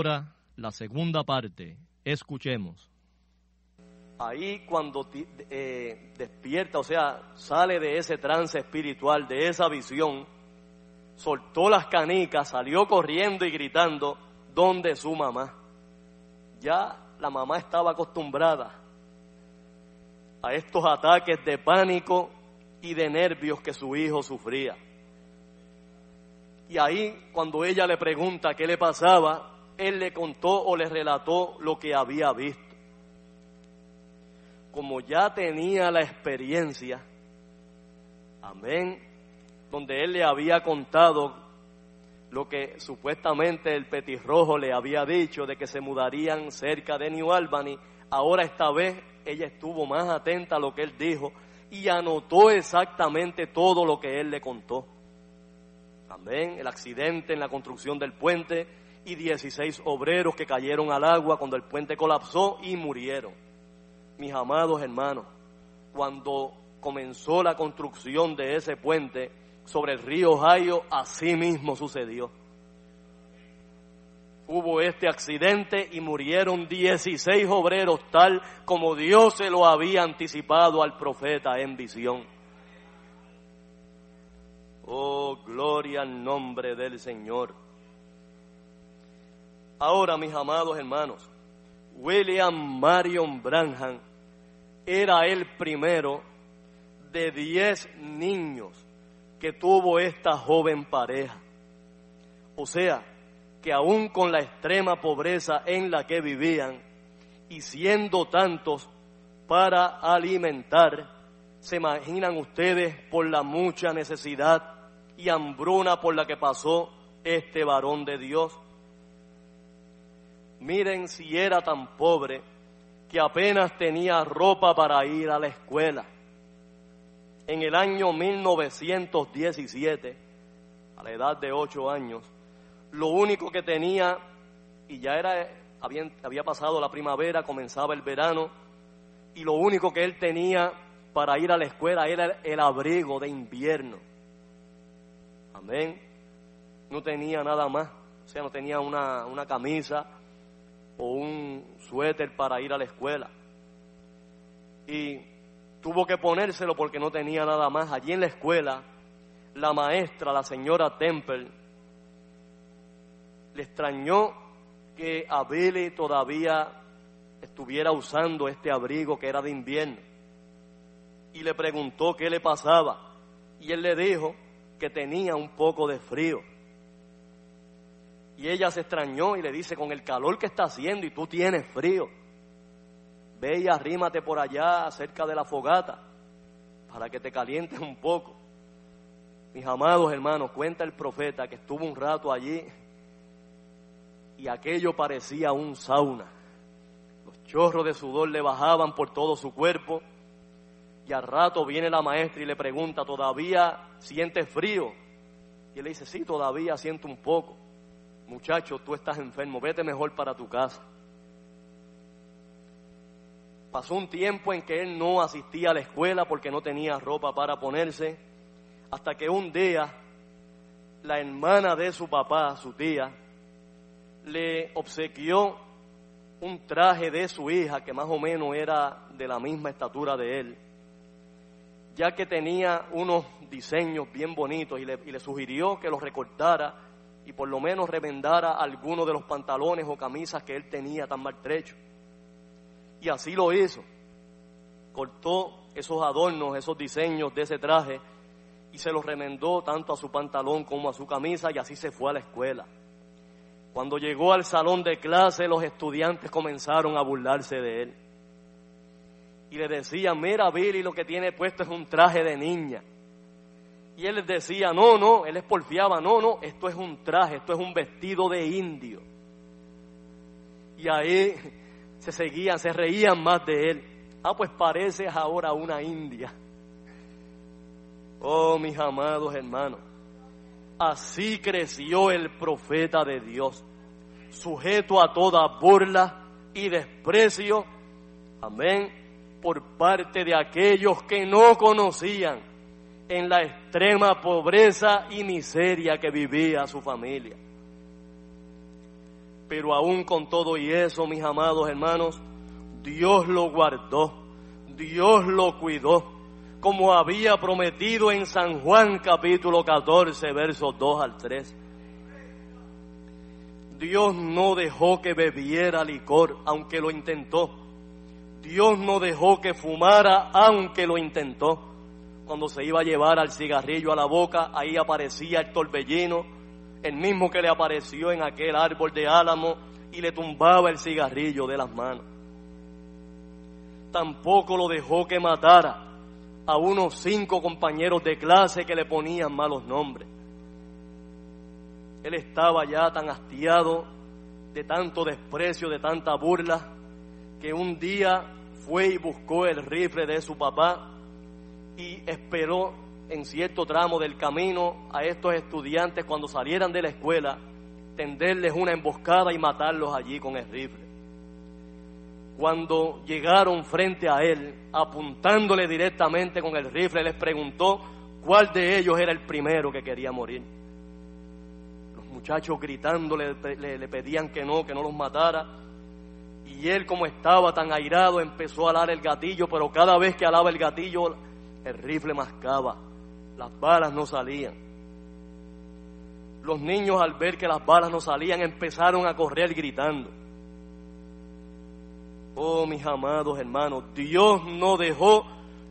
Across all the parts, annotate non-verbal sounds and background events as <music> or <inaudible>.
Ahora la segunda parte. Escuchemos. Ahí cuando eh, despierta, o sea, sale de ese trance espiritual, de esa visión, soltó las canicas, salió corriendo y gritando, ¿dónde su mamá? Ya la mamá estaba acostumbrada a estos ataques de pánico y de nervios que su hijo sufría. Y ahí, cuando ella le pregunta qué le pasaba, él le contó o le relató lo que había visto. Como ya tenía la experiencia, amén, donde él le había contado lo que supuestamente el petirrojo le había dicho de que se mudarían cerca de New Albany, ahora esta vez ella estuvo más atenta a lo que él dijo y anotó exactamente todo lo que él le contó. Amén, el accidente en la construcción del puente, y 16 obreros que cayeron al agua cuando el puente colapsó y murieron. Mis amados hermanos, cuando comenzó la construcción de ese puente sobre el río Ohio, así mismo sucedió. Hubo este accidente y murieron 16 obreros tal como Dios se lo había anticipado al profeta en visión. Oh, gloria al nombre del Señor. Ahora, mis amados hermanos, William Marion Branham era el primero de diez niños que tuvo esta joven pareja. O sea, que aún con la extrema pobreza en la que vivían y siendo tantos para alimentar, se imaginan ustedes por la mucha necesidad y hambruna por la que pasó este varón de Dios. Miren si era tan pobre que apenas tenía ropa para ir a la escuela. En el año 1917, a la edad de ocho años, lo único que tenía, y ya era, había, pasado la primavera, comenzaba el verano, y lo único que él tenía para ir a la escuela era el abrigo de invierno. Amén. No tenía nada más, o sea, no tenía una, una camisa o un suéter para ir a la escuela. Y tuvo que ponérselo porque no tenía nada más. Allí en la escuela, la maestra, la señora Temple, le extrañó que a Billy todavía estuviera usando este abrigo que era de invierno. Y le preguntó qué le pasaba. Y él le dijo que tenía un poco de frío. Y ella se extrañó y le dice, con el calor que está haciendo y tú tienes frío, ve y arrímate por allá cerca de la fogata para que te calientes un poco. Mis amados hermanos, cuenta el profeta que estuvo un rato allí y aquello parecía un sauna. Los chorros de sudor le bajaban por todo su cuerpo y al rato viene la maestra y le pregunta, ¿todavía sientes frío? Y él le dice, sí, todavía siento un poco muchacho, tú estás enfermo, vete mejor para tu casa. Pasó un tiempo en que él no asistía a la escuela porque no tenía ropa para ponerse, hasta que un día la hermana de su papá, su tía, le obsequió un traje de su hija que más o menos era de la misma estatura de él, ya que tenía unos diseños bien bonitos y le, sugirió que los recortara y por lo menos remendara alguno de los pantalones o camisas que él tenía tan maltrechos. Y así lo hizo. Cortó esos adornos, esos diseños de ese traje y se los remendó tanto a su pantalón como a su camisa y así se fue a la escuela. Cuando llegó al salón de clase, los estudiantes comenzaron a burlarse de él. Y le decían, mira Billy, lo que tiene puesto es un traje de niña. Y él les decía, no, no, él les porfiaba, no, no, esto es un traje, esto es un vestido de indio. Y ahí <laughs> se seguían, se reían más de él. Ah, pues pareces ahora una india. Oh, mis amados hermanos, así creció el profeta de Dios, sujeto a toda burla y desprecio, amén, por parte de aquellos que no conocían en la extrema pobreza y miseria que vivía su familia. Pero aún con todo y eso, mis amados hermanos, Dios lo guardó, Dios lo cuidó, como había prometido en San Juan capítulo 14, versos 2 al 3. Dios no dejó que bebiera licor, aunque lo intentó. Dios no dejó que fumara, aunque lo intentó cuando se iba a llevar al cigarrillo a la boca, ahí aparecía el torbellino, el mismo que le apareció en aquel árbol de álamo y le tumbaba el cigarrillo de las manos. Tampoco lo dejó que matara a unos cinco compañeros de clase que le ponían malos nombres. Él estaba ya tan hastiado de tanto desprecio, de tanta burla, que un día fue y buscó el rifle de su papá y esperó en cierto tramo del camino a estos estudiantes cuando salieran de la escuela, tenderles una emboscada y matarlos allí con el rifle. Cuando llegaron frente a él, apuntándole directamente con el rifle, les preguntó cuál de ellos era el primero que quería morir. Los muchachos gritándole le, le pedían que no, que no los matara. Y él como estaba tan airado empezó a alar el gatillo, pero cada vez que alaba el gatillo el rifle mascaba, las balas no salían. Los niños al ver que las balas no salían empezaron a correr gritando. Oh, mis amados hermanos, Dios no dejó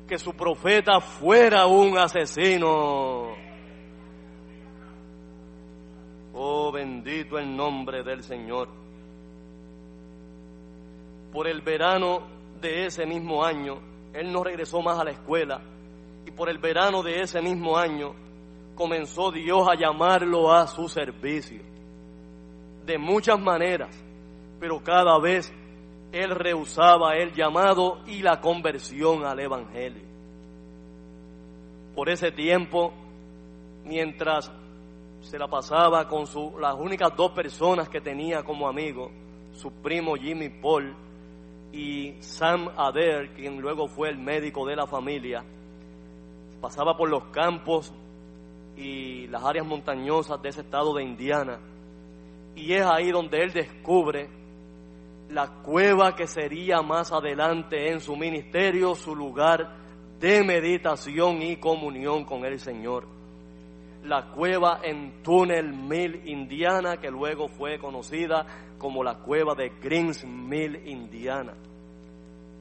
que su profeta fuera un asesino. Oh, bendito el nombre del Señor. Por el verano de ese mismo año, él no regresó más a la escuela, por el verano de ese mismo año comenzó Dios a llamarlo a su servicio. De muchas maneras, pero cada vez él rehusaba el llamado y la conversión al Evangelio. Por ese tiempo, mientras se la pasaba con su, las únicas dos personas que tenía como amigo, su primo Jimmy Paul y Sam Adair, quien luego fue el médico de la familia, pasaba por los campos y las áreas montañosas de ese estado de Indiana. Y es ahí donde él descubre la cueva que sería más adelante en su ministerio, su lugar de meditación y comunión con el Señor. La cueva en Tunnel Mill, Indiana, que luego fue conocida como la cueva de Greens Mill, Indiana.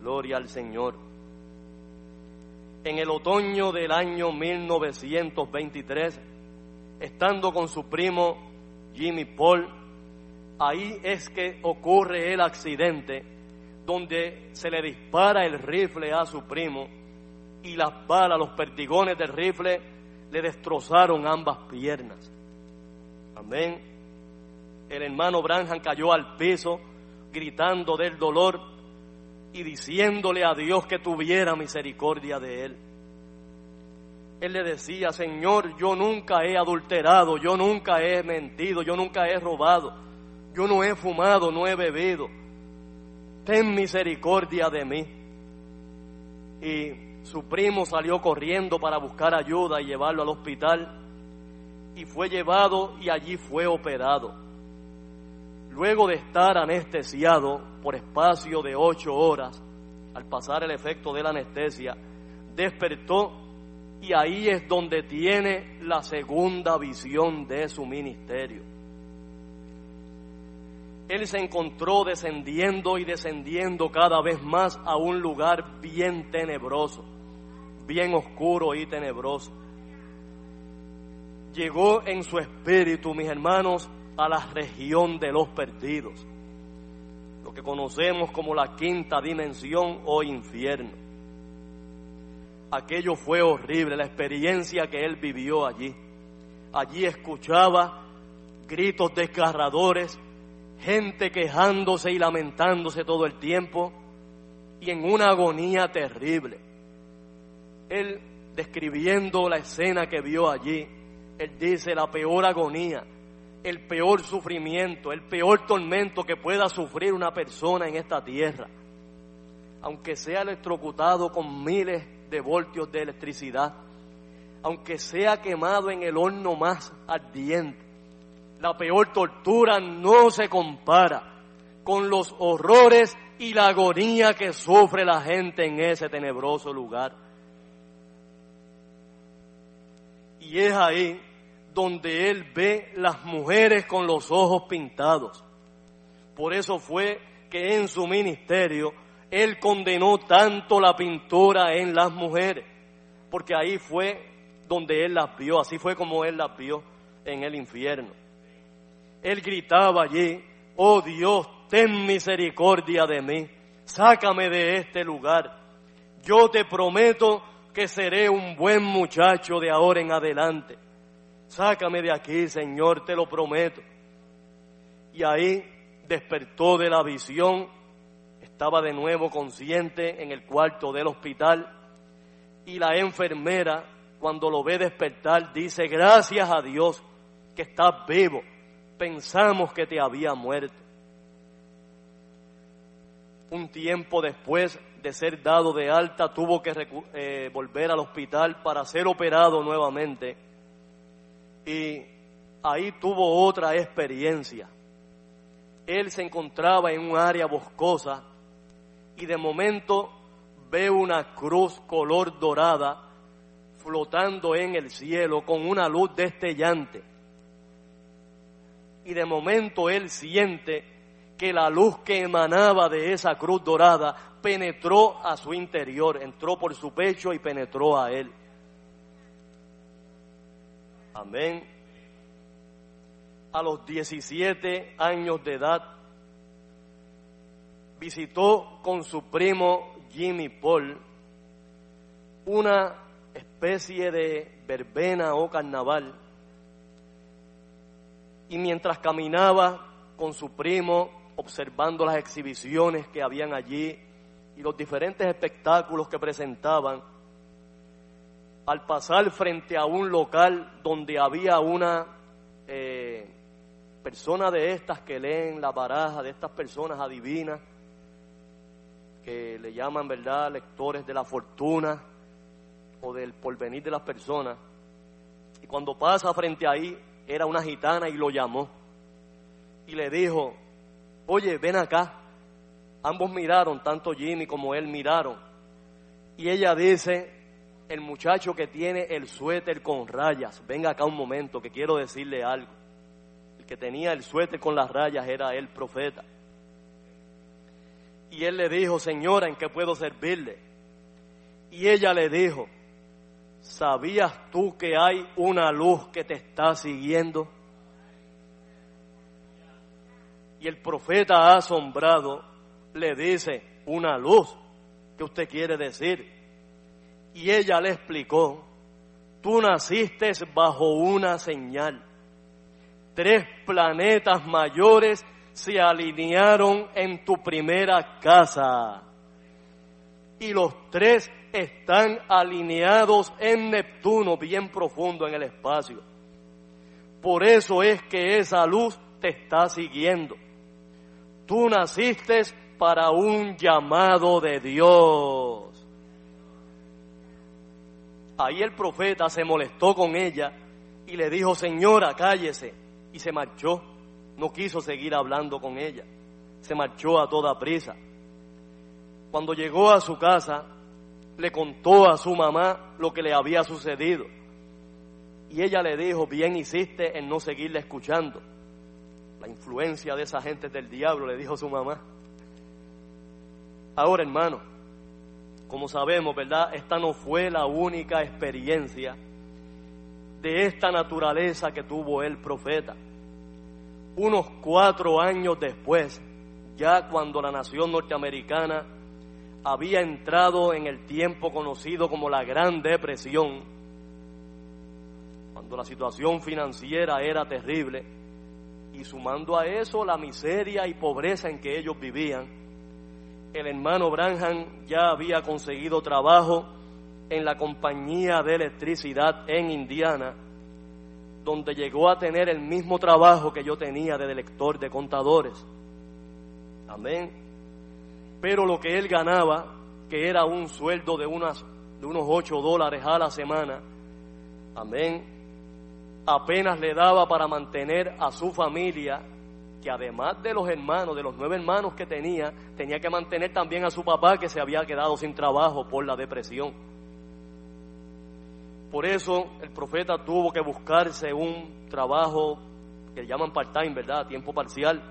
Gloria al Señor. En el otoño del año 1923, estando con su primo Jimmy Paul, ahí es que ocurre el accidente donde se le dispara el rifle a su primo y las balas, los perdigones del rifle le destrozaron ambas piernas. Amén. El hermano Branham cayó al piso gritando del dolor y diciéndole a Dios que tuviera misericordia de él. Él le decía, Señor, yo nunca he adulterado, yo nunca he mentido, yo nunca he robado, yo no he fumado, no he bebido. Ten misericordia de mí. Y su primo salió corriendo para buscar ayuda y llevarlo al hospital. Y fue llevado y allí fue operado. Luego de estar anestesiado por espacio de ocho horas, al pasar el efecto de la anestesia, despertó y ahí es donde tiene la segunda visión de su ministerio. Él se encontró descendiendo y descendiendo cada vez más a un lugar bien tenebroso, bien oscuro y tenebroso. Llegó en su espíritu, mis hermanos, a la región de los perdidos, lo que conocemos como la quinta dimensión o infierno. Aquello fue horrible, la experiencia que él vivió allí. Allí escuchaba gritos desgarradores, gente quejándose y lamentándose todo el tiempo y en una agonía terrible. Él describiendo la escena que vio allí, él dice la peor agonía, el peor sufrimiento, el peor tormento que pueda sufrir una persona en esta tierra, aunque sea electrocutado con miles de voltios de electricidad, aunque sea quemado en el horno más ardiente, la peor tortura no se compara con los horrores y la agonía que sufre la gente en ese tenebroso lugar. Y es ahí donde él ve las mujeres con los ojos pintados. Por eso fue que en su ministerio él condenó tanto la pintura en las mujeres, porque ahí fue donde él las vio, así fue como él las vio en el infierno. Él gritaba allí, oh Dios, ten misericordia de mí, sácame de este lugar. Yo te prometo que seré un buen muchacho de ahora en adelante. Sácame de aquí, Señor, te lo prometo. Y ahí despertó de la visión, estaba de nuevo consciente en el cuarto del hospital y la enfermera, cuando lo ve despertar, dice, gracias a Dios que estás vivo pensamos que te había muerto. Un tiempo después de ser dado de alta, tuvo que eh, volver al hospital para ser operado nuevamente. Y ahí tuvo otra experiencia. Él se encontraba en un área boscosa y de momento ve una cruz color dorada flotando en el cielo con una luz destellante y de momento él siente que la luz que emanaba de esa cruz dorada penetró a su interior, entró por su pecho y penetró a él. Amén. A los 17 años de edad, visitó con su primo Jimmy Paul una especie de verbena o carnaval y mientras caminaba con su primo observando las exhibiciones que habían allí y los diferentes espectáculos que presentaban, al pasar frente a un local donde había una eh, persona de estas que leen la baraja, de estas personas adivinas, que le llaman, ¿verdad?, lectores de la fortuna o del porvenir de las personas. Y cuando pasa frente ahí, era una gitana y lo llamó. Y le dijo, oye, ven acá. Ambos miraron, tanto Jimmy como él miraron. Y ella dice, el muchacho que tiene el suéter con rayas, venga acá un momento que quiero decirle algo. El que tenía el suéter con las rayas era el profeta. Y él le dijo, señora, ¿en qué puedo servirle? Y ella le dijo, ¿sabías tú que hay una luz que te está siguiendo? Y el profeta asombrado le dice, una luz, ¿qué usted quiere decir? Y ella le explicó, tú naciste bajo una señal. Tres planetas mayores se alinearon en tu primera casa. Y los tres están alineados en Neptuno, bien profundo en el espacio. Por eso es que esa luz te está siguiendo. Tú naciste para un llamado de Dios. Ahí el profeta se molestó con ella y le dijo, señora, cállese. Y se marchó no quiso seguir hablando con ella. Se marchó a toda prisa. Cuando llegó a su casa, le contó a su mamá lo que le había sucedido. Y ella le dijo, bien hiciste en no seguirle escuchando. La influencia de esa gente del diablo, le dijo su mamá. Ahora, hermano, como sabemos, ¿verdad? Esta no fue la única experiencia de esta naturaleza que tuvo el profeta unos cuatro años después, ya cuando la nación norteamericana había entrado en el tiempo conocido como la Gran Depresión, cuando la situación financiera era terrible, y sumando a eso la miseria y pobreza en que ellos vivían, el hermano Branham ya había conseguido trabajo en la compañía de electricidad en Indiana, donde llegó a tener el mismo trabajo que yo tenía de lector de contadores. Amén. Pero lo que él ganaba, que era un sueldo de, unas, de unos 8 dólares a la semana, amén, apenas le daba para mantener a su familia, además de los hermanos, de los nueve hermanos que tenía, tenía que mantener también a su papá que se había quedado sin trabajo por la depresión. Por eso el profeta tuvo que buscarse un trabajo que llaman part-time, ¿verdad? Tiempo parcial,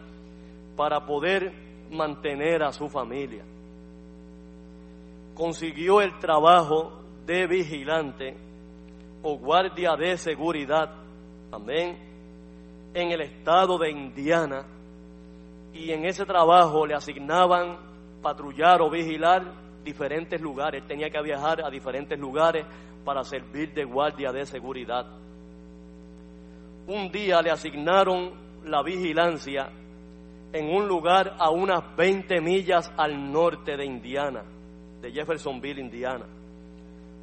para poder mantener a su familia. Consiguió el trabajo de vigilante o guardia de seguridad, amén, en el estado de Indiana. Y en ese trabajo le asignaban patrullar o vigilar diferentes lugares. tenía que viajar a diferentes lugares para servir de guardia de seguridad. Un día le asignaron la vigilancia en un lugar a unas 20 millas al norte de Indiana, de Jeffersonville, Indiana,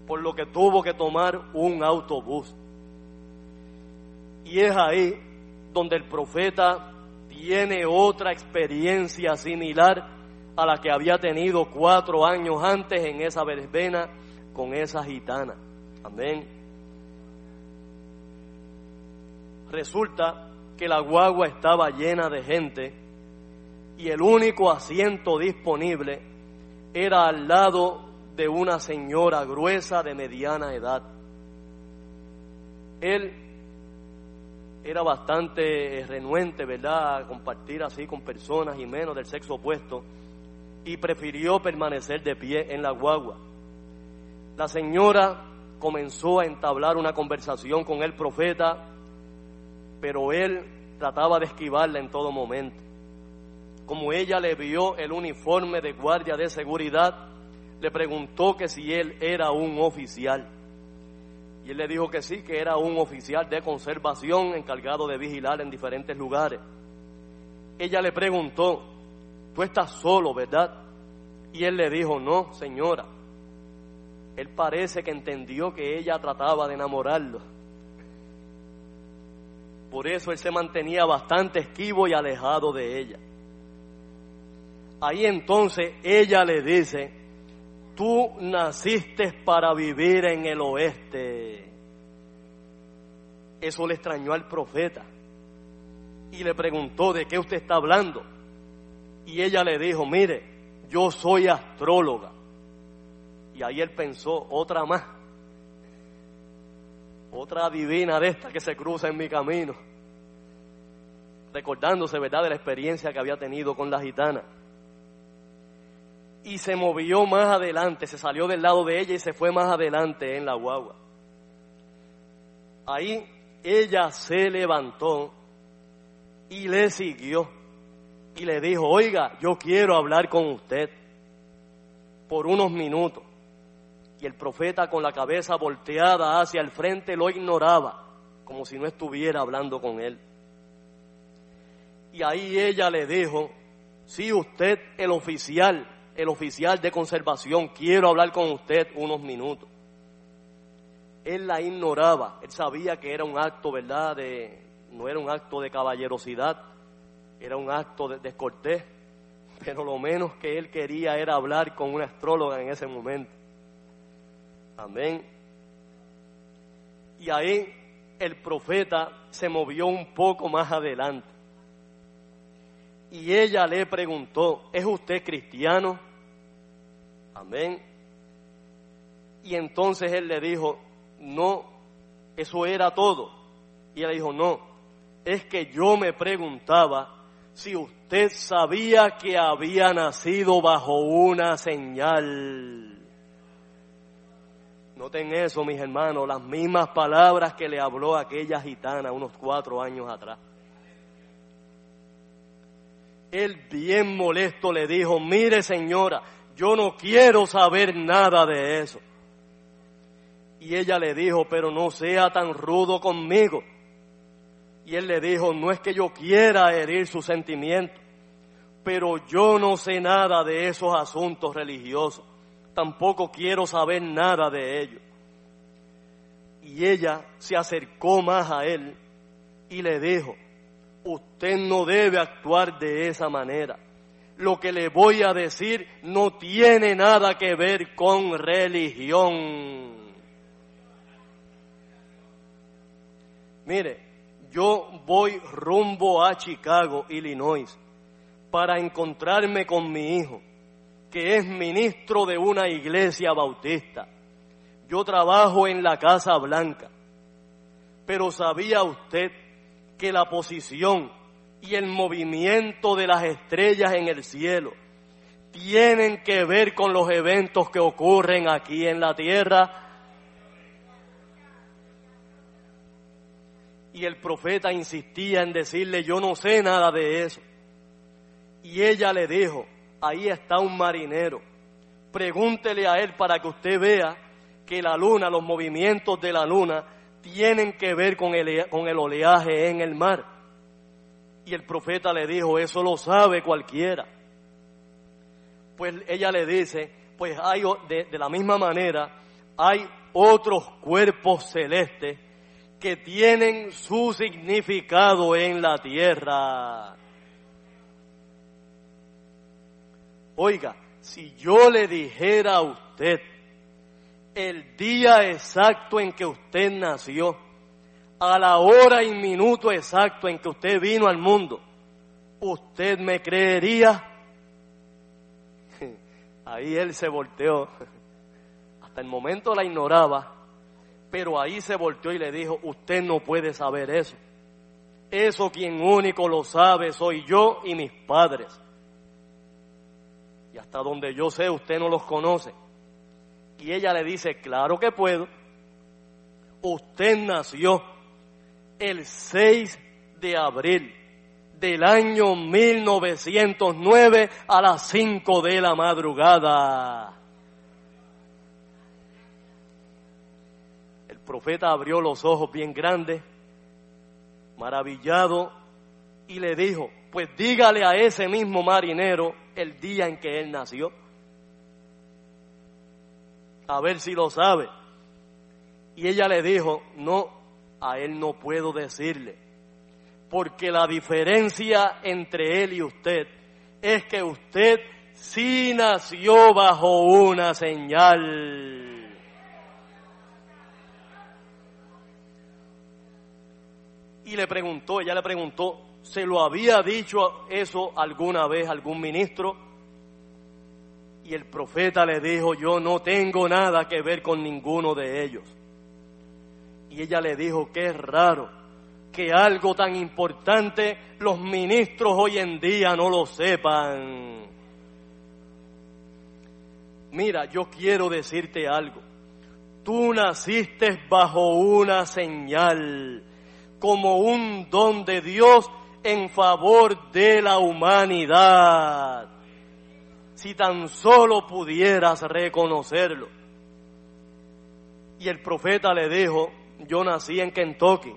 por lo que tuvo que tomar un autobús. Y es ahí donde el profeta tiene otra experiencia similar a la que había tenido cuatro años antes en esa verbena con esa gitana. Amén. Resulta que la guagua estaba llena de gente y el único asiento disponible era al lado de una señora gruesa de mediana edad. Él era bastante renuente, ¿verdad?, a compartir así con personas y menos del sexo opuesto y prefirió permanecer de pie en la guagua. La señora comenzó a entablar una conversación con el profeta, pero él trataba de esquivarla en todo momento. Como ella le vio el uniforme de guardia de seguridad, le preguntó que si él era un oficial. Y él le dijo que sí, que era un oficial de conservación encargado de vigilar en diferentes lugares. Ella le preguntó, tú estás solo, ¿verdad? Y él le dijo, no, señora. Él parece que entendió que ella trataba de enamorarlo. Por eso él se mantenía bastante esquivo y alejado de ella. Ahí entonces ella le dice, tú naciste para vivir en el oeste. Eso le extrañó al profeta y le preguntó, ¿de qué usted está hablando? Y ella le dijo, mire, yo soy astróloga. Y ahí él pensó, otra más, otra divina de esta que se cruza en mi camino, recordándose, ¿verdad?, de la experiencia que había tenido con la gitana. Y se movió más adelante, se salió del lado de ella y se fue más adelante en la guagua. Ahí ella se levantó y le siguió y le dijo, oiga, yo quiero hablar con usted por unos minutos. Y el profeta con la cabeza volteada hacia el frente lo ignoraba, como si no estuviera hablando con él. Y ahí ella le dijo, si usted, el oficial, el oficial de conservación, quiero hablar con usted unos minutos. Él la ignoraba, él sabía que era un acto, ¿verdad?, de, no era un acto de caballerosidad, era un acto de descortés, pero lo menos que él quería era hablar con una astróloga en ese momento. Amén. Y ahí el profeta se movió un poco más adelante. Y ella le preguntó, ¿es usted cristiano? Amén. Y entonces él le dijo, no, eso era todo. Y ella dijo, no, es que yo me preguntaba si usted sabía que había nacido bajo una señal. Noten eso, mis hermanos, las mismas palabras que le habló aquella gitana unos cuatro años atrás. Él bien molesto le dijo, mire señora, yo no quiero saber nada de eso. Y ella le dijo, pero no sea tan rudo conmigo. Y él le dijo, no es que yo quiera herir sus sentimientos, pero yo no sé nada de esos asuntos religiosos. Tampoco quiero saber nada de ellos. Y ella se acercó más a él y le dijo, usted no debe actuar de esa manera. Lo que le voy a decir no tiene nada que ver con religión. Mire, yo voy rumbo a Chicago, Illinois, para encontrarme con mi hijo, que es ministro de una iglesia bautista. Yo trabajo en la Casa Blanca, pero ¿sabía usted que la posición y el movimiento de las estrellas en el cielo tienen que ver con los eventos que ocurren aquí en la tierra? Y el profeta insistía en decirle, yo no sé nada de eso. Y ella le dijo, ahí está un marinero, pregúntele a él para que usted vea que la luna, los movimientos de la luna, tienen que ver con el, con el oleaje en el mar. Y el profeta le dijo, eso lo sabe cualquiera. Pues ella le dice, pues hay de, de la misma manera, hay otros cuerpos celestes que tienen su significado en la tierra. Oiga, si yo le dijera a usted el día exacto en que usted nació, a la hora y minuto exacto en que usted vino al mundo, ¿usted me creería? <laughs> Ahí él se volteó. Hasta el momento la ignoraba, pero ahí se volteó y le dijo, usted no puede saber eso. Eso quien único lo sabe soy yo y mis padres. Y hasta donde yo sé, usted no los conoce. Y ella le dice, claro que puedo. Usted nació el 6 de abril del año 1909 a las 5 de la madrugada. profeta abrió los ojos bien grandes, maravillado, y le dijo, pues dígale a ese mismo marinero el día en que él nació. A ver si lo sabe. Y ella le dijo, no, a él no puedo decirle, porque la diferencia entre él y usted es que usted sí nació bajo una señal. Y le preguntó, ella le preguntó, ¿se lo había dicho eso alguna vez algún ministro? Y el profeta le dijo, yo no tengo nada que ver con ninguno de ellos. Y ella le dijo, qué raro que algo tan importante los ministros hoy en día no lo sepan. Mira, yo quiero decirte algo. Tú naciste bajo una señal, como un don de Dios en favor de la humanidad. Si tan solo pudieras reconocerlo. Y el profeta le dijo, yo nací en Kentucky.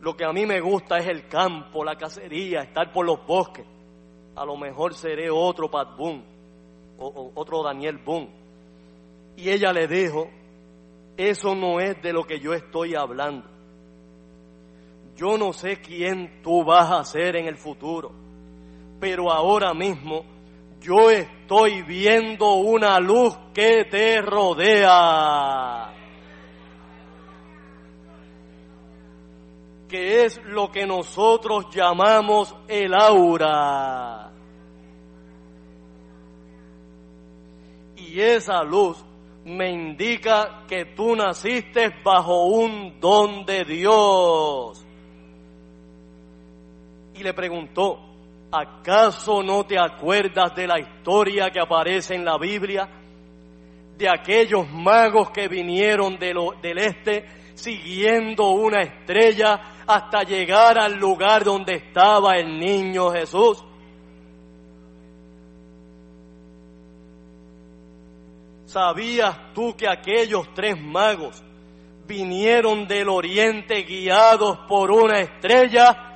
Lo que a mí me gusta es el campo, la cacería, estar por los bosques. A lo mejor seré otro Pat Boone o, otro Daniel Boone. Y ella le dijo, eso no es de lo que yo estoy hablando. Yo no sé quién tú vas a ser en el futuro, pero ahora mismo yo estoy viendo una luz que te rodea. que es lo que nosotros llamamos el aura. y esa luz me indica que tú naciste bajo un don de Dios. Y le preguntó, ¿acaso no te acuerdas de la historia que aparece en la Biblia? De aquellos magos que vinieron del este siguiendo una estrella hasta llegar al lugar donde estaba el niño Jesús. ¿Sabías tú que aquellos tres magos vinieron del oriente guiados por una estrella?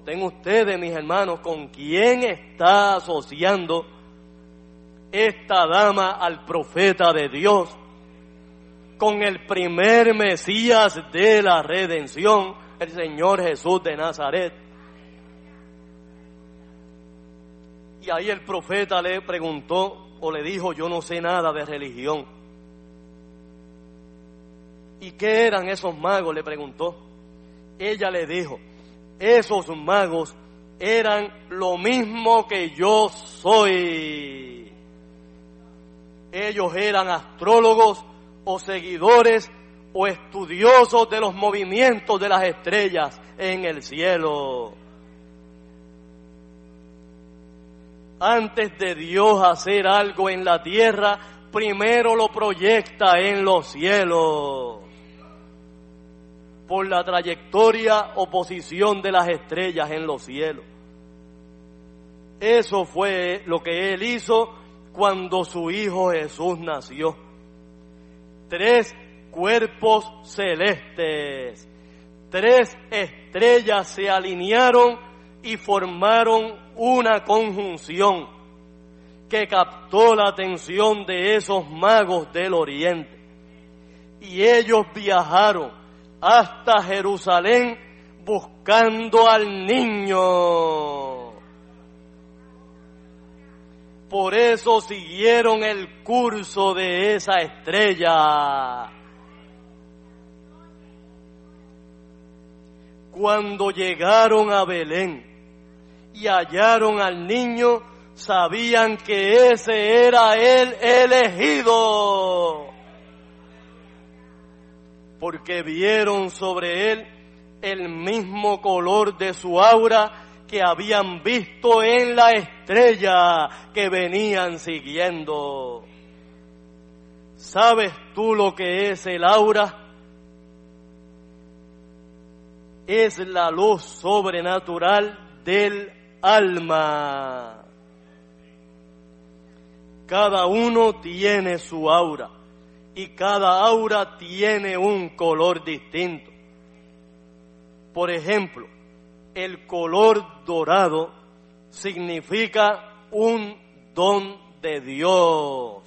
Noten ustedes, mis hermanos, con quién está asociando esta dama al profeta de Dios, con el primer Mesías de la redención, el Señor Jesús de Nazaret. Y ahí el profeta le preguntó o le dijo, yo no sé nada de religión. ¿Y qué eran esos magos? Le preguntó. Ella le dijo, esos magos eran lo mismo que yo soy. Ellos eran astrólogos o seguidores o estudiosos de los movimientos de las estrellas en el cielo. antes de Dios hacer algo en la tierra, primero lo proyecta en los cielos. Por la trayectoria o posición de las estrellas en los cielos. Eso fue lo que él hizo cuando su hijo Jesús nació. Tres cuerpos celestes, tres estrellas se alinearon y formaron una conjunción que captó la atención de esos magos del oriente. Y ellos viajaron hasta Jerusalén buscando al niño. Por eso siguieron el curso de esa estrella. Cuando llegaron a Belén, y hallaron al niño, sabían que ese era el elegido. Porque vieron sobre él el mismo color de su aura que habían visto en la estrella que venían siguiendo. ¿Sabes tú lo que es el aura? Es la luz sobrenatural del alma. Cada uno tiene su aura y cada aura tiene un color distinto. Por ejemplo, el color dorado significa un don de Dios.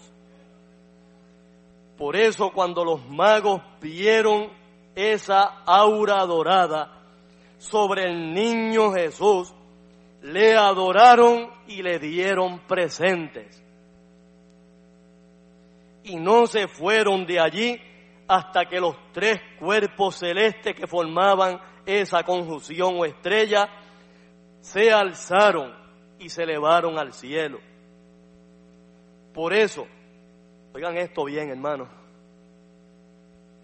Por eso cuando los magos vieron esa aura dorada sobre el niño Jesús, le adoraron y le dieron presentes. Y no se fueron de allí hasta que los tres cuerpos celestes que formaban esa conjunción o estrella se alzaron y se elevaron al cielo. Por eso, oigan esto bien, hermanos,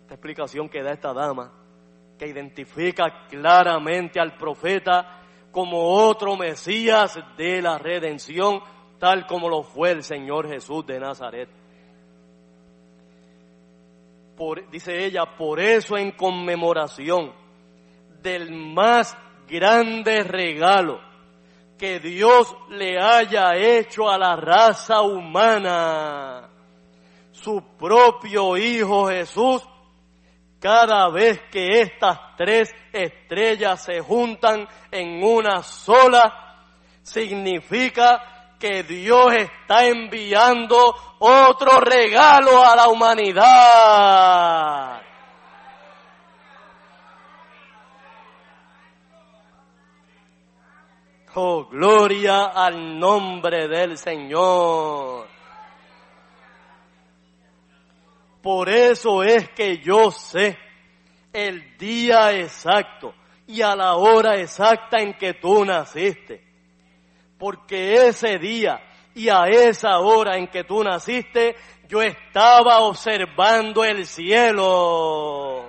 esta explicación que da esta dama, que identifica claramente al profeta como otro Mesías de la redención, tal como lo fue el Señor Jesús de Nazaret. Dice ella, por eso en conmemoración del más grande regalo que Dios le haya hecho a la raza humana, su propio Hijo Jesús, cada vez que estas tres estrellas se juntan en una sola, significa que Dios está enviando otro regalo a la humanidad. Oh, gloria al nombre del Señor. Por eso es que yo sé el día exacto y a la hora exacta en que tú naciste. Porque ese día y a esa hora en que tú naciste, yo estaba observando el cielo.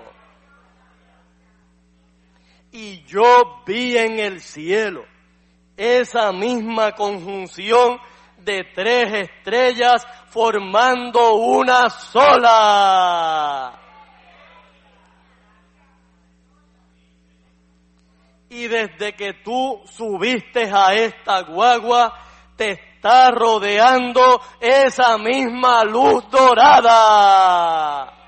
Y yo vi en el cielo esa misma conjunción de tres estrellas formando una sola. Y desde que tú subiste a esta guagua, te está rodeando esa misma luz dorada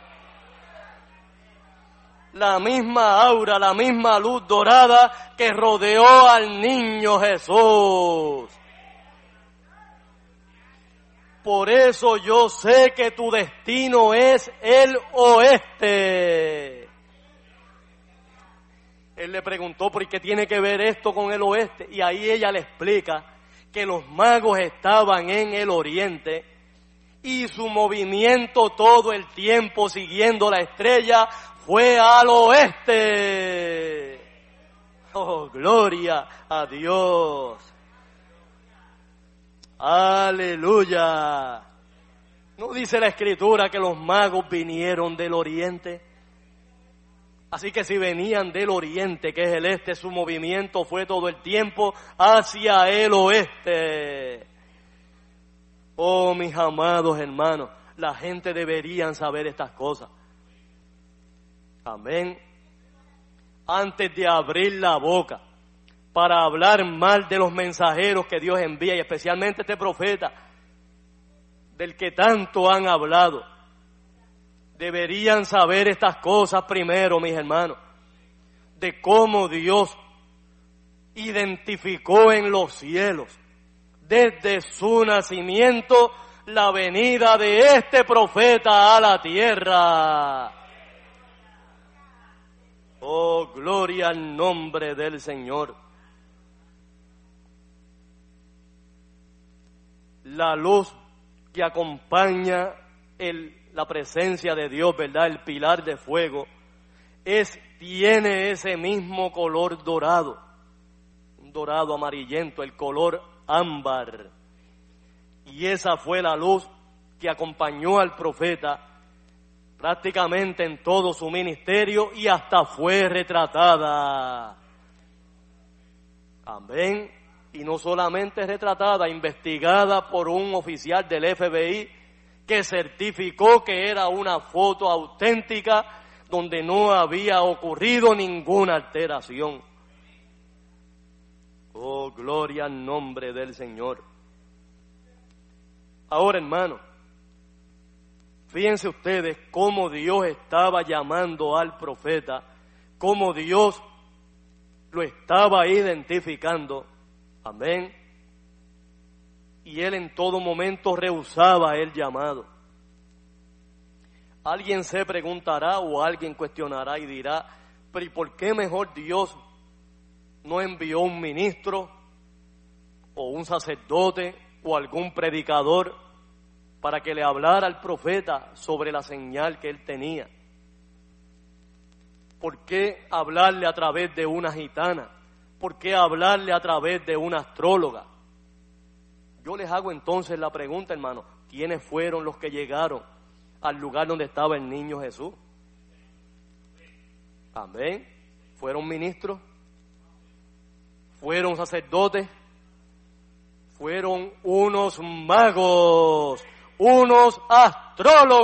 la misma aura, la misma luz dorada que rodeó al niño Jesús. Por eso yo sé que tu destino es el oeste. Él le preguntó por qué tiene que ver esto con el oeste y ahí ella le explica que los magos estaban en el oriente y su movimiento todo el tiempo siguiendo la estrella fue al oeste. Oh, gloria a Dios. Aleluya. ¿No dice la escritura que los magos vinieron del oriente? Así que si venían del oriente, que es el este, su movimiento fue todo el tiempo hacia el oeste. Oh, mis amados hermanos, la gente deberían saber estas cosas. Amén. Antes de abrir la boca para hablar mal de los mensajeros que Dios envía y especialmente este profeta del que tanto han hablado. Deberían saber estas cosas primero, mis hermanos, de cómo Dios identificó en los cielos desde su nacimiento la venida de este profeta a la tierra. Oh, gloria al nombre del Señor. La luz que acompaña la presencia de Dios, ¿verdad? El pilar de fuego, es, tiene ese mismo color dorado, un dorado amarillento, el color ámbar. Y esa fue la luz que acompañó al profeta prácticamente en todo su ministerio y hasta fue retratada. Amén. Y no solamente retratada, investigada por un oficial del FBI que certificó que era una foto auténtica donde no había ocurrido ninguna alteración. Oh, gloria al nombre del Señor. Ahora, hermano, Fíjense ustedes cómo Dios estaba llamando al profeta, cómo Dios lo estaba identificando. Amén. Y él en todo momento rehusaba el llamado. Alguien se preguntará o alguien cuestionará y dirá, pero ¿y por qué mejor Dios no envió un ministro o un sacerdote o algún predicador para que le hablara al profeta sobre la señal que él tenía? ¿Por qué hablarle a través de una gitana? ¿Por qué hablarle a través de una astróloga? Yo les hago entonces la pregunta, hermano, ¿quiénes fueron los que llegaron al lugar donde estaba el niño Jesús? Amén. ¿Fueron ministros? ¿Fueron sacerdotes? Fueron unos magos, unos astrólogos.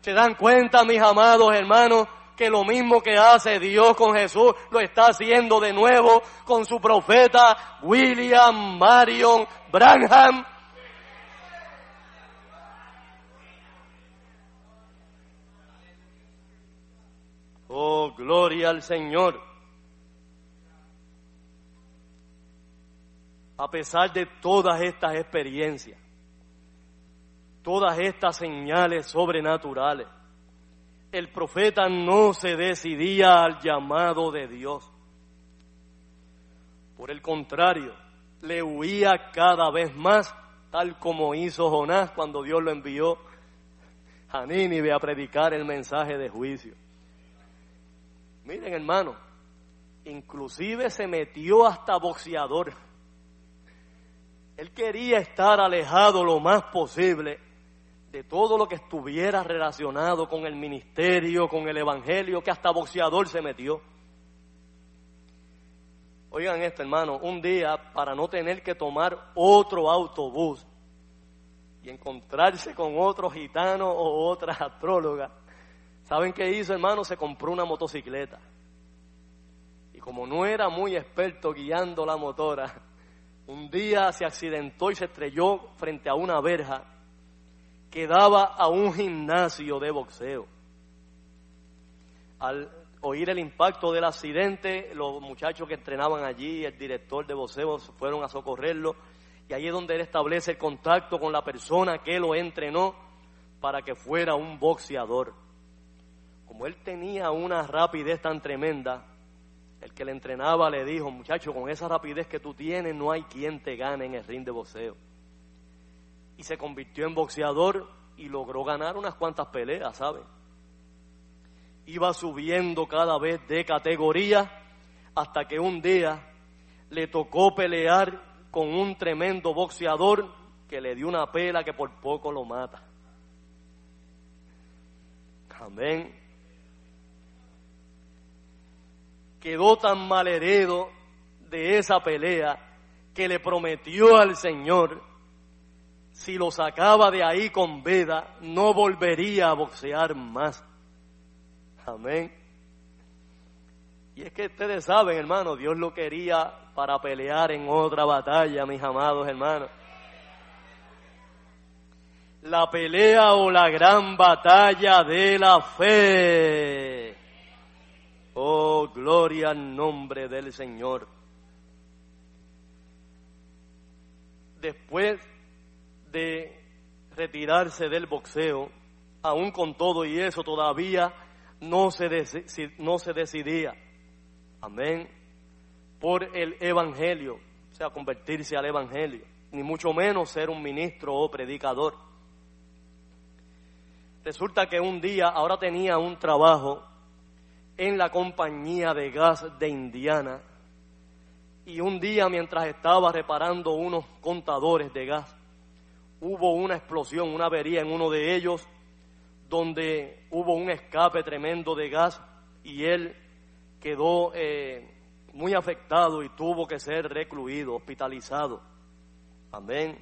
¿Se dan cuenta, mis amados hermanos, que lo mismo que hace Dios con Jesús lo está haciendo de nuevo con su profeta William Marion Branham? Oh, gloria al Señor. A pesar de todas estas experiencias, todas estas señales sobrenaturales, el profeta no se decidía al llamado de Dios. Por el contrario, le huía cada vez más, tal como hizo Jonás cuando Dios lo envió a Nínive a predicar el mensaje de juicio. Miren, hermano, inclusive se metió hasta boxeador. Él quería estar alejado lo más posible de todo lo que estuviera relacionado con el ministerio, con el evangelio, que hasta boxeador se metió. Oigan esto, hermano, un día para no tener que tomar otro autobús y encontrarse con otro gitano o otra astróloga, ¿saben qué hizo, hermano? Se compró una motocicleta. Y como no era muy experto guiando la motora, un día se accidentó y se estrelló frente a una verja que daba a un gimnasio de boxeo. Al oír el impacto del accidente, los muchachos que entrenaban allí, el director de boxeo, fueron a socorrerlo y ahí es donde él establece el contacto con la persona que lo entrenó para que fuera un boxeador. Como él tenía una rapidez tan tremenda, el que le entrenaba le dijo, muchacho, con esa rapidez que tú tienes no hay quien te gane en el ring de boxeo y se convirtió en boxeador y logró ganar unas cuantas peleas, ¿sabe? Iba subiendo cada vez de categoría hasta que un día le tocó pelear con un tremendo boxeador que le dio una pela que por poco lo mata. Amén. Quedó tan malheredo de esa pelea que le prometió al Señor si lo sacaba de ahí con veda, no volvería a boxear más. Amén. Y es que ustedes saben, hermano, Dios lo quería para pelear en otra batalla, mis amados hermanos. La pelea o la gran batalla de la fe. Oh, gloria al nombre del Señor. Después de retirarse del boxeo, aún con todo y eso todavía no se, no se decidía, amén, por el Evangelio, o sea, convertirse al Evangelio, ni mucho menos ser un ministro o predicador. Resulta que un día ahora tenía un trabajo en la compañía de gas de Indiana y un día mientras estaba reparando unos contadores de gas, hubo una explosión, una avería en uno de ellos, donde hubo un escape tremendo de gas y él quedó eh, muy afectado y tuvo que ser recluido, hospitalizado. Amén.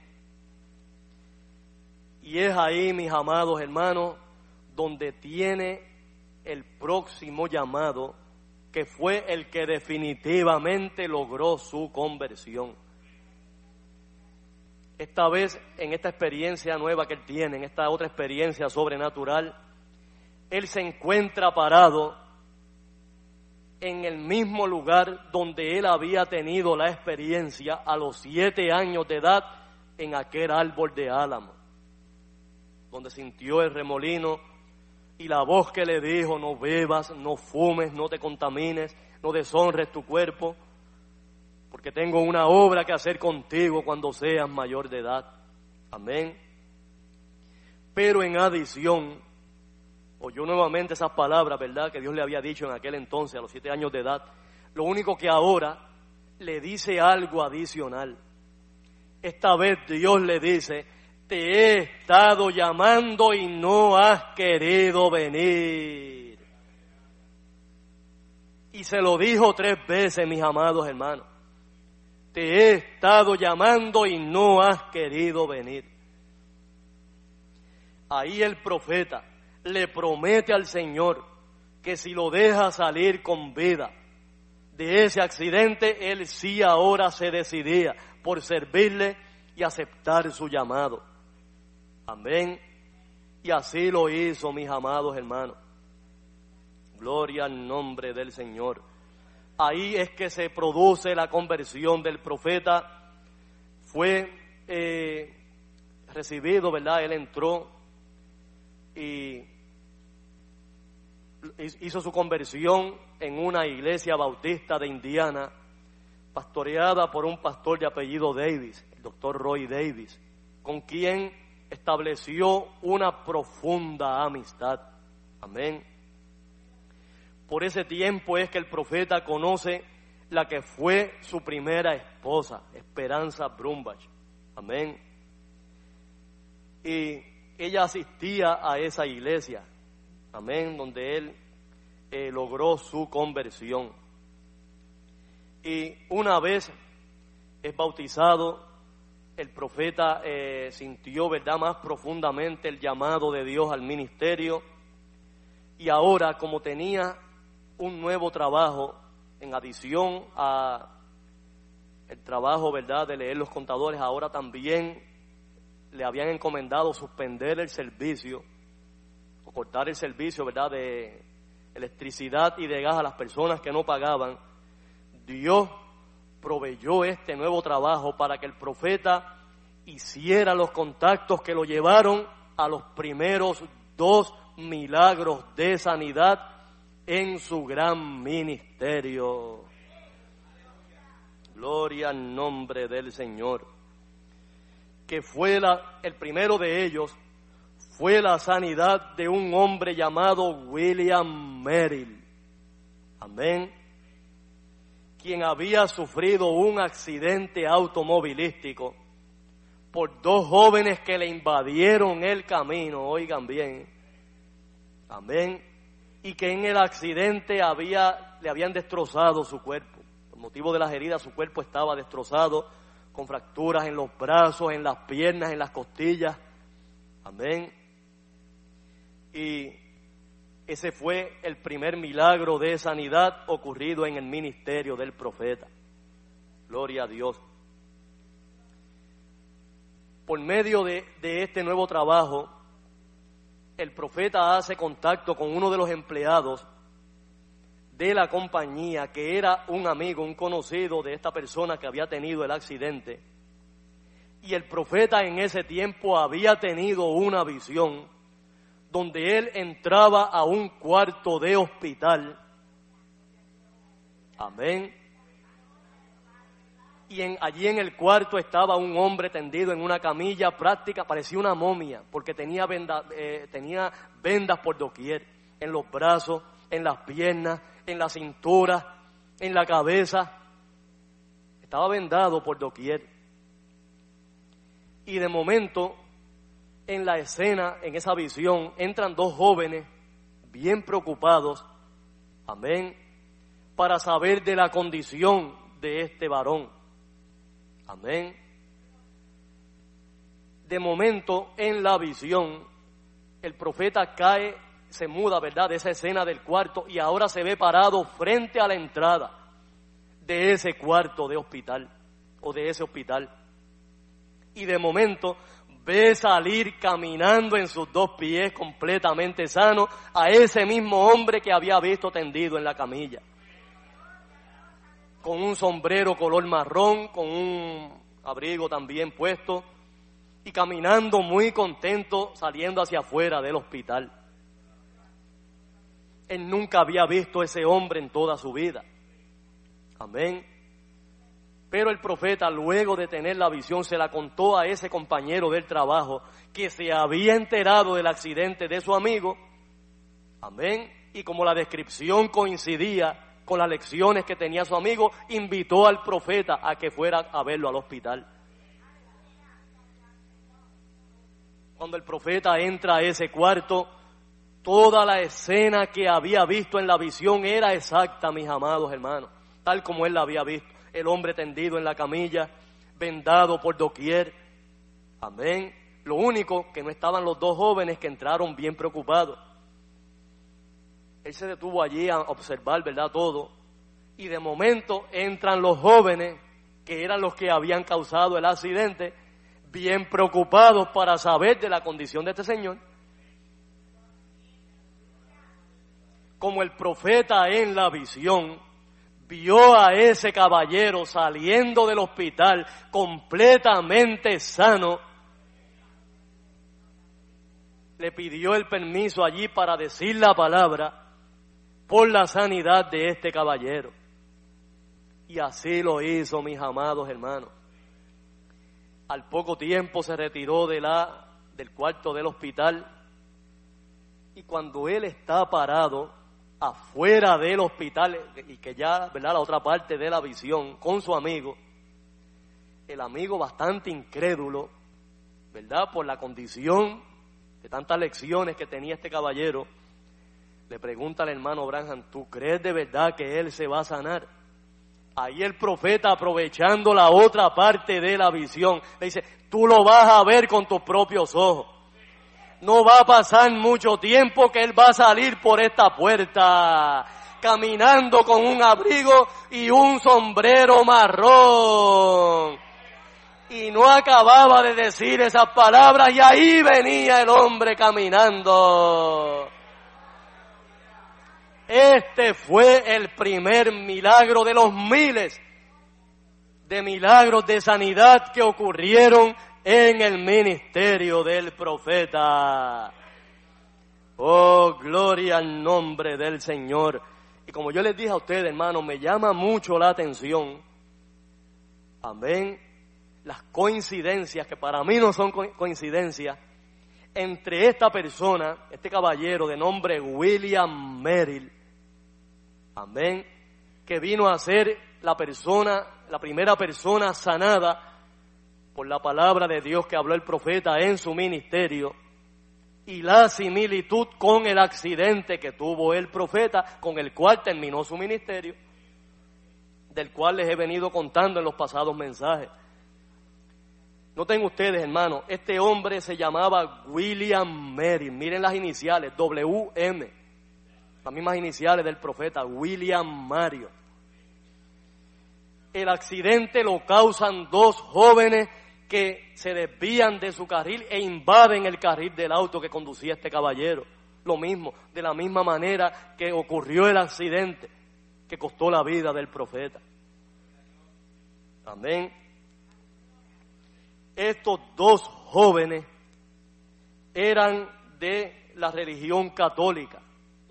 Y es ahí, mis amados hermanos, donde tiene el próximo llamado, que fue el que definitivamente logró su conversión esta vez en esta experiencia nueva que él tiene, en esta otra experiencia sobrenatural, él se encuentra parado en el mismo lugar donde él había tenido la experiencia a los siete años de edad en aquel árbol de álamo, donde sintió el remolino y la voz que le dijo, no bebas, no fumes, no te contamines, no deshonres tu cuerpo, porque tengo una obra que hacer contigo cuando seas mayor de edad. Amén. Pero en adición, oyó nuevamente esas palabras, ¿verdad? Que Dios le había dicho en aquel entonces, a los siete años de edad. Lo único que ahora le dice algo adicional. Esta vez Dios le dice, te he estado llamando y no has querido venir. Y se lo dijo tres veces, mis amados hermanos. Te he estado llamando y no has querido venir. Ahí el profeta le promete al Señor que si lo deja salir con vida de ese accidente, él sí ahora se decidía por servirle y aceptar su llamado. Amén. Y así lo hizo, mis amados hermanos. Gloria al nombre del Señor. Ahí es que se produce la conversión del profeta. Fue eh, recibido, ¿verdad? Él entró y hizo su conversión en una iglesia bautista de Indiana, pastoreada por un pastor de apellido Davis, el doctor Roy Davis, con quien estableció una profunda amistad. Amén. Por ese tiempo es que el profeta conoce la que fue su primera esposa, Esperanza Brumbach. Amén. Y ella asistía a esa iglesia. Amén, donde él eh, logró su conversión. Y una vez es bautizado, el profeta eh, sintió, ¿verdad?, más profundamente el llamado de Dios al ministerio. Y ahora, como tenía un nuevo trabajo, en adición a el trabajo, ¿verdad?, de leer los contadores, ahora también le habían encomendado suspender el servicio o cortar el servicio, ¿verdad?, de electricidad y de gas a las personas que no pagaban. Dios proveyó este nuevo trabajo para que el profeta hiciera los contactos que lo llevaron a los primeros dos milagros de sanidad en su gran ministerio. Gloria al nombre del Señor. Que fue la, el primero de ellos, fue la sanidad de un hombre llamado William Merrill. Amén quien había sufrido un accidente automovilístico por dos jóvenes que le invadieron el camino, oigan bien, amén, y que en el accidente había, le habían destrozado su cuerpo. Por motivo de las heridas, su cuerpo estaba destrozado, con fracturas en los brazos, en las piernas, en las costillas, amén. Y ese fue el primer milagro de sanidad ocurrido en el ministerio del profeta. Gloria a Dios. Por medio de, este nuevo trabajo, el profeta hace contacto con uno de los empleados de la compañía, que era un amigo, un conocido de esta persona que había tenido el accidente. Y el profeta en ese tiempo había tenido una visión donde él entraba a un cuarto de hospital. Amén. Y en, allí en el cuarto estaba un hombre tendido en una camilla práctica, parecía una momia, porque tenía, eh, tenía vendas por doquier, en los brazos, en las piernas, en la cintura, en la cabeza. Estaba vendado por doquier. Y de momento en la escena, en esa visión, entran dos jóvenes bien preocupados, amén, para saber de la condición de este varón. Amén. De momento, en la visión, el profeta cae, se muda, ¿verdad?, de esa escena del cuarto y ahora se ve parado frente a la entrada de ese cuarto de hospital o de ese hospital. Y de momento ve salir caminando en sus dos pies completamente sano a ese mismo hombre que había visto tendido en la camilla. Con un sombrero color marrón, con un abrigo también puesto, y caminando muy contento saliendo hacia afuera del hospital. Él nunca había visto ese hombre en toda su vida. Amén. Pero el profeta, luego de tener la visión, se la contó a ese compañero del trabajo que se había enterado del accidente de su amigo. Amén. Y como la descripción coincidía con las lecciones que tenía su amigo, invitó al profeta a que fuera a verlo al hospital. Cuando el profeta entra a ese cuarto, toda la escena que había visto en la visión era exacta, mis amados hermanos, tal como él la había visto. El hombre tendido en la camilla, vendado por doquier. Amén. Lo único que no estaban los dos jóvenes que entraron bien preocupados. Él se detuvo allí a observar, ¿verdad? Todo. Y de momento entran los jóvenes, que eran los que habían causado el accidente, bien preocupados para saber de la condición de este señor. Como el profeta en la visión vio a ese caballero saliendo del hospital completamente sano, le pidió el permiso allí para decir la palabra por la sanidad de este caballero. Y así lo hizo, mis amados hermanos al poco tiempo se retiró de la, del cuarto del hospital y cuando él está parado afuera del hospital y que ya, ¿verdad? La otra parte de la visión con su amigo, el amigo bastante incrédulo, ¿verdad? Por la condición de tantas lecciones que tenía este caballero, le pregunta al hermano Branham, ¿tú crees de verdad que él se va a sanar? Ahí el profeta aprovechando la otra parte de la visión, le dice, tú lo vas a ver con tus propios ojos. No va a pasar mucho tiempo que él va a salir por esta puerta, caminando con un abrigo y un sombrero marrón. Y no acababa de decir esas palabras y ahí venía el hombre caminando. Este fue el primer milagro de los miles de milagros de sanidad que ocurrieron en el ministerio del profeta. Oh, gloria al nombre del Señor. Y como yo les dije a ustedes, hermano, me llama mucho la atención. Amén. Las coincidencias, que para mí no son coincidencias, entre esta persona, este caballero de nombre William Merrill, Amén. Que vino a ser la persona, la primera persona sanada por la palabra de Dios que habló el profeta en su ministerio y la similitud con el accidente que tuvo el profeta con el cual terminó su ministerio, del cual les he venido contando en los pasados mensajes. Noten ustedes, hermanos, este hombre se llamaba William Mary, miren las iniciales, WM las mismas iniciales del profeta, William Mario. El accidente lo causan dos jóvenes que se desvían de su carril e invaden el carril del auto que conducía este caballero. Lo mismo, de la misma manera que ocurrió el accidente que costó la vida del profeta. Amén. Estos dos jóvenes eran de la religión católica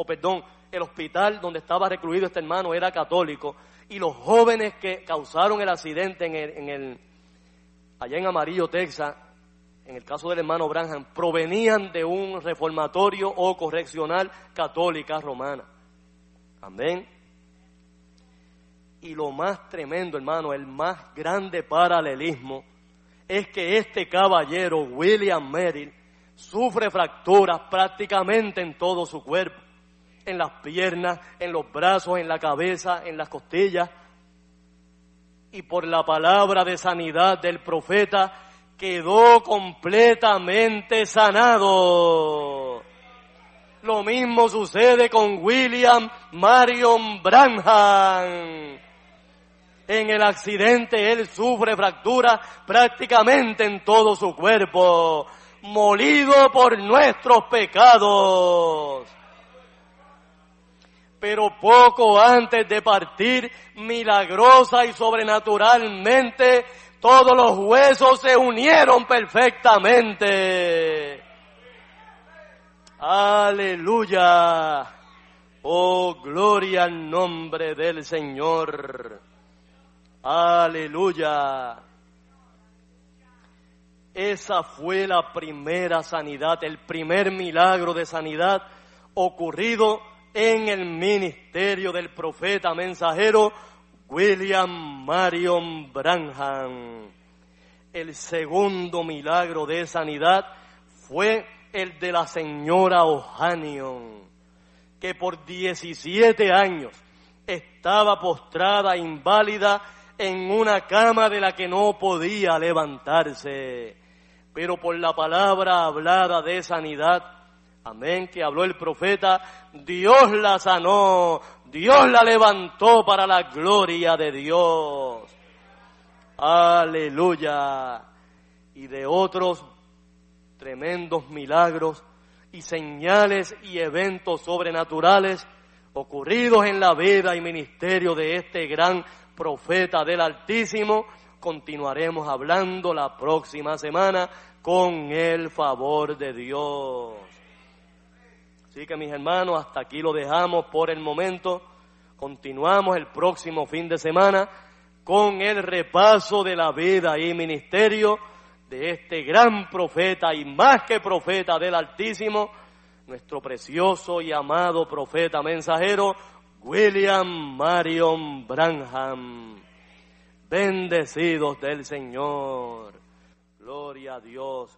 o perdón, el hospital donde estaba recluido este hermano era católico y los jóvenes que causaron el accidente en el, en el, allá en Amarillo, Texas, en el caso del hermano Branham, provenían de un reformatorio o correccional católica romana. Amén. Y lo más tremendo, hermano, el más grande paralelismo, es que este caballero, William Merrill, sufre fracturas prácticamente en todo su cuerpo en las piernas, en los brazos, en la cabeza, en las costillas. Y por la palabra de sanidad del profeta quedó completamente sanado. Lo mismo sucede con William Marion Branham. En el accidente él sufre fracturas prácticamente en todo su cuerpo, molido por nuestros pecados Pero poco antes de partir, milagrosa y sobrenaturalmente, todos los huesos se unieron perfectamente. Aleluya. Oh, gloria al nombre del Señor. Aleluya. Esa fue la primera sanidad, el primer milagro de sanidad ocurrido en el ministerio del profeta mensajero William Marion Branham. El segundo milagro de sanidad fue el de la señora Ohanion, que por 17 años estaba postrada inválida en una cama de la que no podía levantarse. Pero por la palabra hablada de sanidad, amén, que habló el profeta, Dios la sanó, Dios la levantó para la gloria de Dios. Aleluya. Y de otros tremendos milagros y señales y eventos sobrenaturales ocurridos en la vida y ministerio de este gran profeta del Altísimo, continuaremos hablando la próxima semana con el favor de Dios. Así que mis hermanos, hasta aquí lo dejamos por el momento. Continuamos el próximo fin de semana con el repaso de la vida y ministerio de este gran profeta y más que profeta del Altísimo, nuestro precioso y amado profeta mensajero, William Marion Branham. Bendecidos del Señor. Gloria a Dios.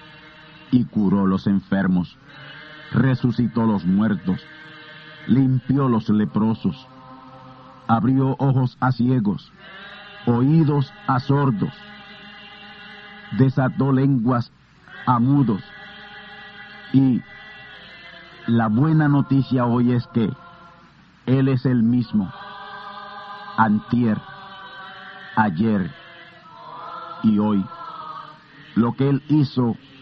Y curó los enfermos. Resucitó los muertos. Limpió los leprosos abrió ojos a ciegos, oídos a sordos, desató lenguas a mudos. Y la buena noticia hoy es que Él es el mismo, antier, ayer y hoy. Lo que Él hizo